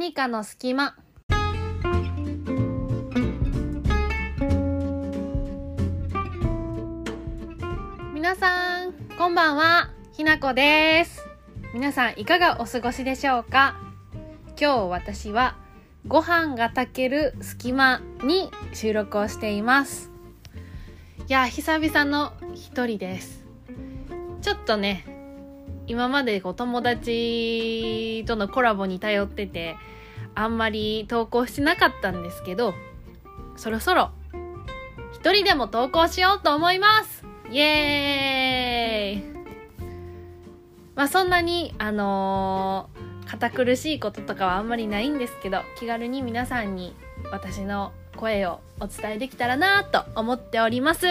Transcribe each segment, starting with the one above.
何かの隙間。皆さんこんばんは。ひなこです。皆さんいかがお過ごしでしょうか？今日私はご飯が炊ける隙間に収録をしています。いや久々の一人です。ちょっとね今までこう友達とのコラボに頼っててあんまり投稿してなかったんですけどそろそろ一人でも投稿しようと思います。イエーイ。まあそんなにあのー、堅苦しいこととかはあんまりないんですけど気軽に皆さんに私の声をお伝えできたらなと思っております。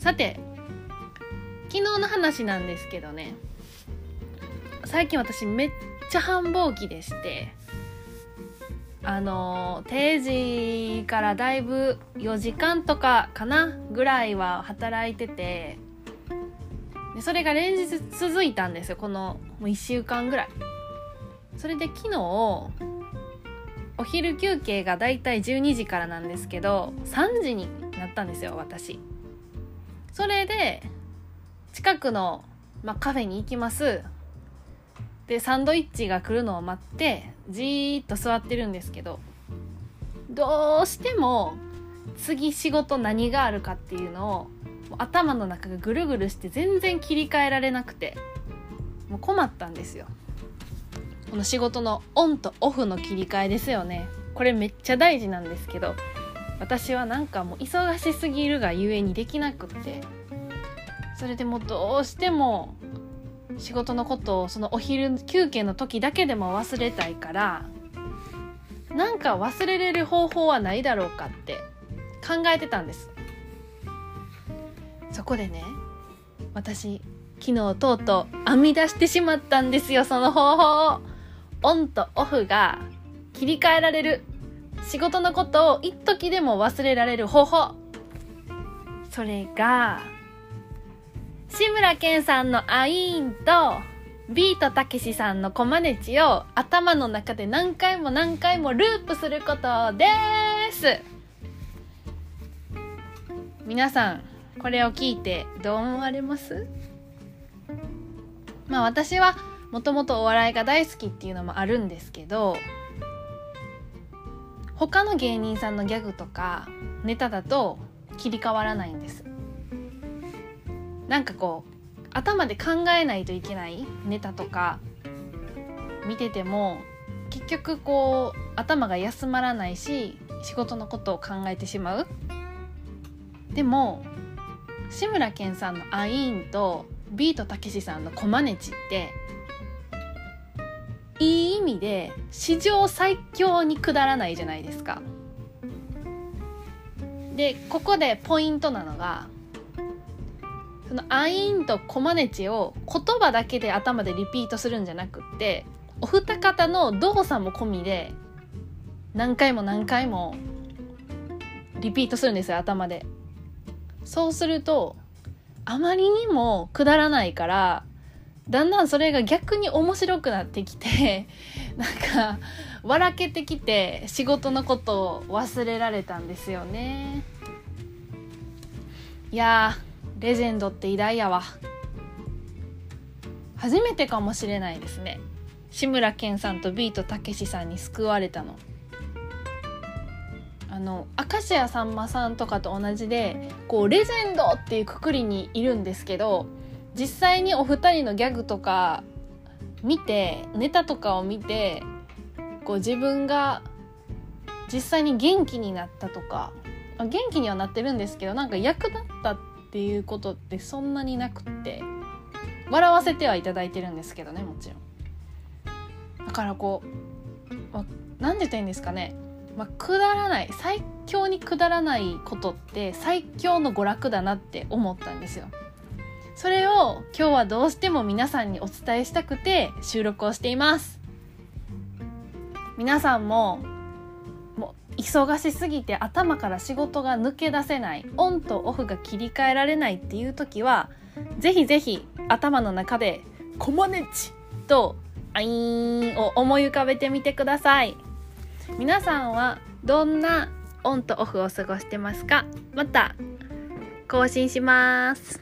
さて昨日の話なんですけどね。最近私めっちゃ繁忙期でしてあの定時からだいぶ4時間とかかなぐらいは働いててでそれが連日続いたんですよ。このもう1週間ぐらい。それで昨日お昼休憩がだいたい12時からなんですけど3時になったんですよ私。それで近くの、まあ、カフェに行きます。でサンドイッチが来るのを待ってじーっと座ってるんですけどどうしても次仕事何があるかっていうのを頭の中がぐるぐるして全然切り替えられなくてもう困ったんですよ。この仕事のオンとオフの切り替えですよね。これめっちゃ大事なんですけど私はなんかもう忙しすぎるがゆえにできなくってそれでもどうしても仕事のことをそのお昼休憩の時だけでも忘れたいからなんか忘れれる方法はないだろうかって考えてたんです。そこでね私昨日とうとう編み出してしまったんですよその方法を。オンとオフが切り替えられる仕事のことを一時でも忘れられる方法。それが志村けんさんのアイーンとビートたけしさんのコマネチを頭の中で何回も何回もループすることです。皆さんこれを聞いてどう思われます？まあ私はもともとお笑いが大好きっていうのもあるんですけど他の芸人さんのギャグとかネタだと切り替わらないんです。なんかこう頭で考えないといけないネタとか見てても結局こう頭が休まらないし仕事のことを考えてしまうでも志村けんさんのアイーンとビートたけしさんのコマネチっていい意味で史上最強にくだらないじゃないですか。でここでポイントなのがそのアインとコマネチを言葉だけで頭でリピートするんじゃなくってお二方の動作も込みで何回も何回もリピートするんですよ頭で。そうするとあまりにもくだらないからだんだんそれが逆に面白くなってきて なんか笑けてきて仕事のことを忘れられたんですよね。いやレジェンドって偉大やわ。初めてかもしれないですね。志村けんさんとビートたけしさんに救われたの。あの明石家さんまさんとかと同じでこうレジェンドっていうくくりにいるんですけど実際にお二人のギャグとか見てネタとかを見てこう自分が実際に元気になったとか元気にはなってるんですけどなんか役立ったってていうことってそんなになくって笑わせてはいただいてるんですけどねもちろん。だからこう、まあ、何て言ったらいいんですかね、まあ、くだらない最強にくだらないことって最強の娯楽だなって思ったんですよ。それを今日はどうしても皆さんにお伝えしたくて収録をしています。皆さんも忙しすぎて頭から仕事が抜け出せないオンとオフが切り替えられないっていう時はぜひぜひ頭の中で「コマネチ」とあいーんを思い浮かべてみてください。皆さんはどんなオンとオフを過ごしてますか？また更新します